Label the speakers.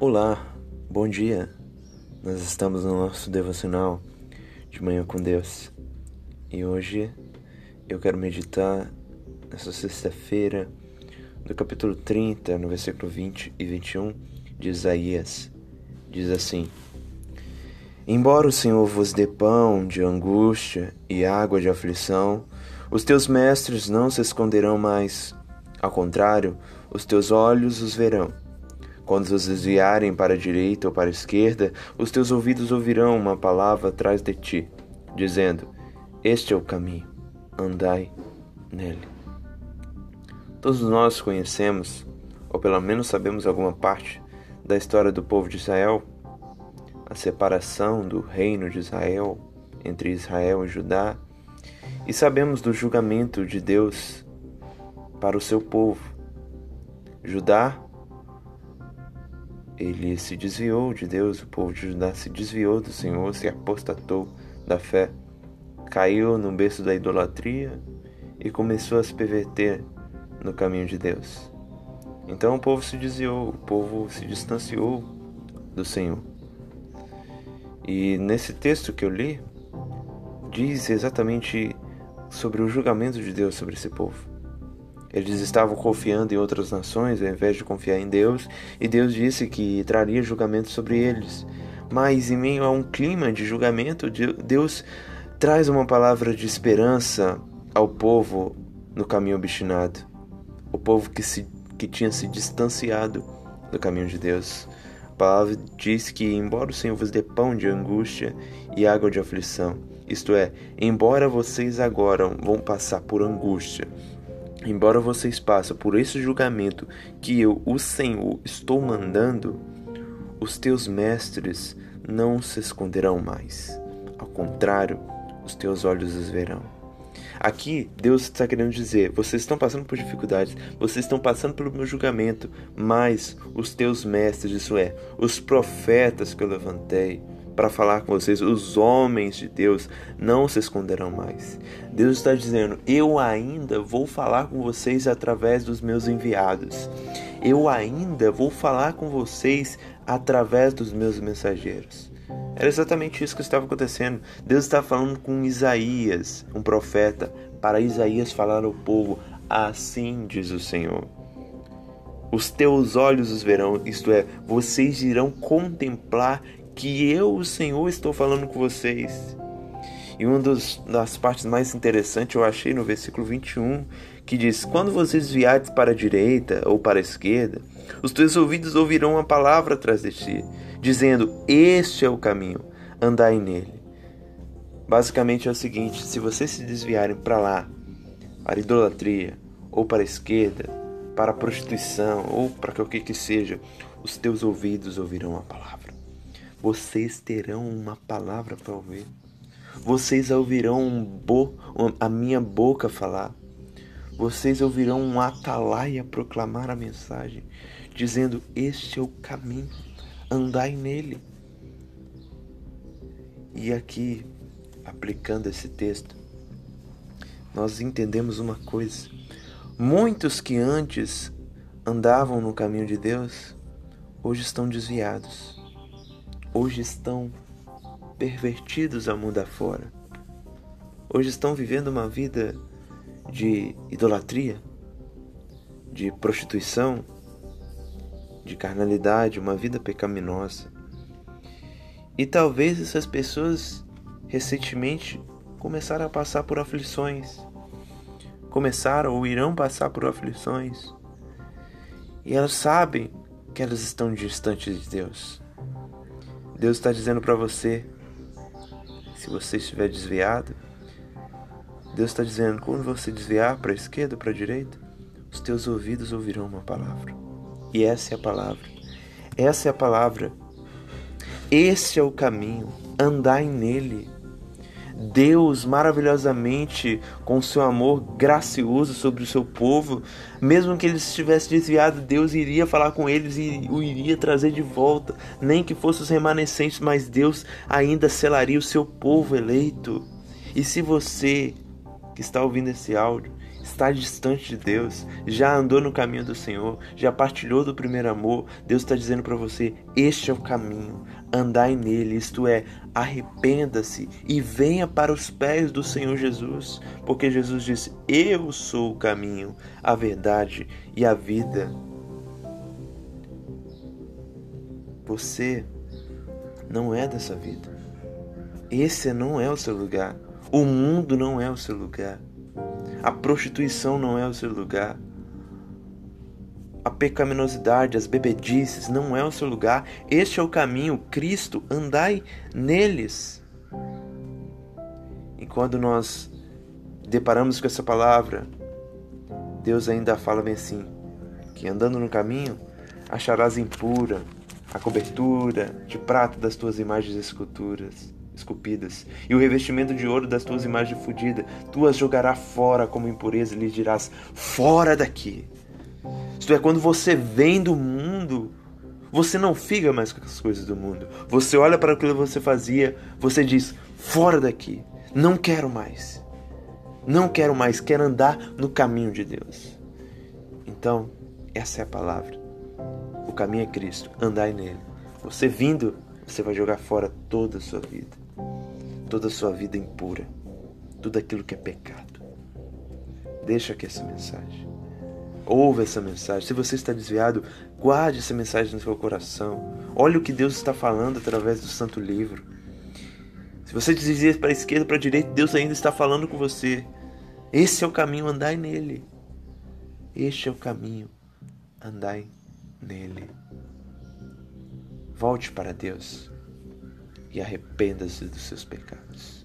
Speaker 1: Olá, bom dia. Nós estamos no nosso devocional de manhã com Deus e hoje eu quero meditar nessa sexta-feira do capítulo 30, no versículo 20 e 21 de Isaías. Diz assim: Embora o Senhor vos dê pão de angústia e água de aflição, os teus mestres não se esconderão mais. Ao contrário, os teus olhos os verão. Quando os desviarem para a direita ou para a esquerda, os teus ouvidos ouvirão uma palavra atrás de ti, dizendo: Este é o caminho, andai nele. Todos nós conhecemos, ou pelo menos sabemos alguma parte, da história do povo de Israel, a separação do reino de Israel entre Israel e Judá, e sabemos do julgamento de Deus para o seu povo. Judá ele se desviou de Deus, o povo de Judá se desviou do Senhor, se apostatou da fé, caiu no berço da idolatria e começou a se perverter no caminho de Deus. Então o povo se desviou, o povo se distanciou do Senhor. E nesse texto que eu li, diz exatamente sobre o julgamento de Deus sobre esse povo. Eles estavam confiando em outras nações ao invés de confiar em Deus, e Deus disse que traria julgamento sobre eles. Mas em meio a um clima de julgamento, Deus traz uma palavra de esperança ao povo no caminho obstinado, o povo que, se, que tinha se distanciado do caminho de Deus. A palavra diz que, embora o Senhor vos dê pão de angústia e água de aflição, isto é, embora vocês agora vão passar por angústia, Embora vocês passem por esse julgamento que eu, o Senhor, estou mandando, os teus mestres não se esconderão mais. Ao contrário, os teus olhos os verão. Aqui, Deus está querendo dizer: vocês estão passando por dificuldades, vocês estão passando pelo meu julgamento, mas os teus mestres, isso é, os profetas que eu levantei, para falar com vocês, os homens de Deus não se esconderão mais. Deus está dizendo: Eu ainda vou falar com vocês através dos meus enviados. Eu ainda vou falar com vocês através dos meus mensageiros. Era exatamente isso que estava acontecendo. Deus estava falando com Isaías, um profeta, para Isaías falar ao povo: Assim diz o Senhor. Os teus olhos os verão, isto é, vocês irão contemplar que eu, o Senhor, estou falando com vocês. E uma dos, das partes mais interessantes eu achei no versículo 21, que diz: Quando vocês viares para a direita ou para a esquerda, os teus ouvidos ouvirão uma palavra atrás de ti, dizendo: Este é o caminho, andai nele. Basicamente é o seguinte: se vocês se desviarem para lá, para a idolatria, ou para a esquerda, para a prostituição, ou para qualquer que seja, os teus ouvidos ouvirão a palavra vocês terão uma palavra para ouvir. Vocês ouvirão um bo a minha boca falar. Vocês ouvirão um atalaia proclamar a mensagem, dizendo: Este é o caminho, andai nele. E aqui, aplicando esse texto, nós entendemos uma coisa. Muitos que antes andavam no caminho de Deus, hoje estão desviados hoje estão pervertidos ao mundo afora. Hoje estão vivendo uma vida de idolatria, de prostituição, de carnalidade, uma vida pecaminosa. E talvez essas pessoas recentemente começaram a passar por aflições, começaram ou irão passar por aflições, e elas sabem que elas estão distantes de Deus. Deus está dizendo para você, se você estiver desviado, Deus está dizendo, quando você desviar para a esquerda ou para a direita, os teus ouvidos ouvirão uma palavra. E essa é a palavra. Essa é a palavra. Esse é o caminho. Andai nele. Deus maravilhosamente, com seu amor gracioso sobre o seu povo, mesmo que eles estivessem desviado, Deus iria falar com eles e o iria trazer de volta, nem que fossem os remanescentes, mas Deus ainda selaria o seu povo eleito. E se você que está ouvindo esse áudio está distante de Deus, já andou no caminho do Senhor, já partilhou do primeiro amor, Deus está dizendo para você: este é o caminho, andai nele, isto é, arrependa-se e venha para os pés do Senhor Jesus, porque Jesus disse: Eu sou o caminho, a verdade e a vida. Você não é dessa vida. Esse não é o seu lugar. O mundo não é o seu lugar. A prostituição não é o seu lugar. A pecaminosidade, as bebedices não é o seu lugar. Este é o caminho, Cristo, andai neles. E quando nós deparamos com essa palavra, Deus ainda fala bem assim: que andando no caminho acharás impura a cobertura de prata das tuas imagens esculturas esculpidas, e o revestimento de ouro das tuas imagens fundidas, tu as jogarás fora como impureza e lhe dirás: fora daqui. Isto é, quando você vem do mundo, você não fica mais com as coisas do mundo. Você olha para aquilo que você fazia, você diz: fora daqui, não quero mais. Não quero mais, quero andar no caminho de Deus. Então, essa é a palavra. O caminho é Cristo, andai nele. Você vindo, você vai jogar fora toda a sua vida toda a sua vida impura, tudo aquilo que é pecado. Deixa aqui essa mensagem. Ouve essa mensagem. Se você está desviado, guarde essa mensagem no seu coração. Olhe o que Deus está falando através do Santo Livro. Se você desvia para a esquerda, para a direita, Deus ainda está falando com você. Esse é o caminho, andai nele. Este é o caminho, andai nele. Volte para Deus e arrependa-se dos seus pecados.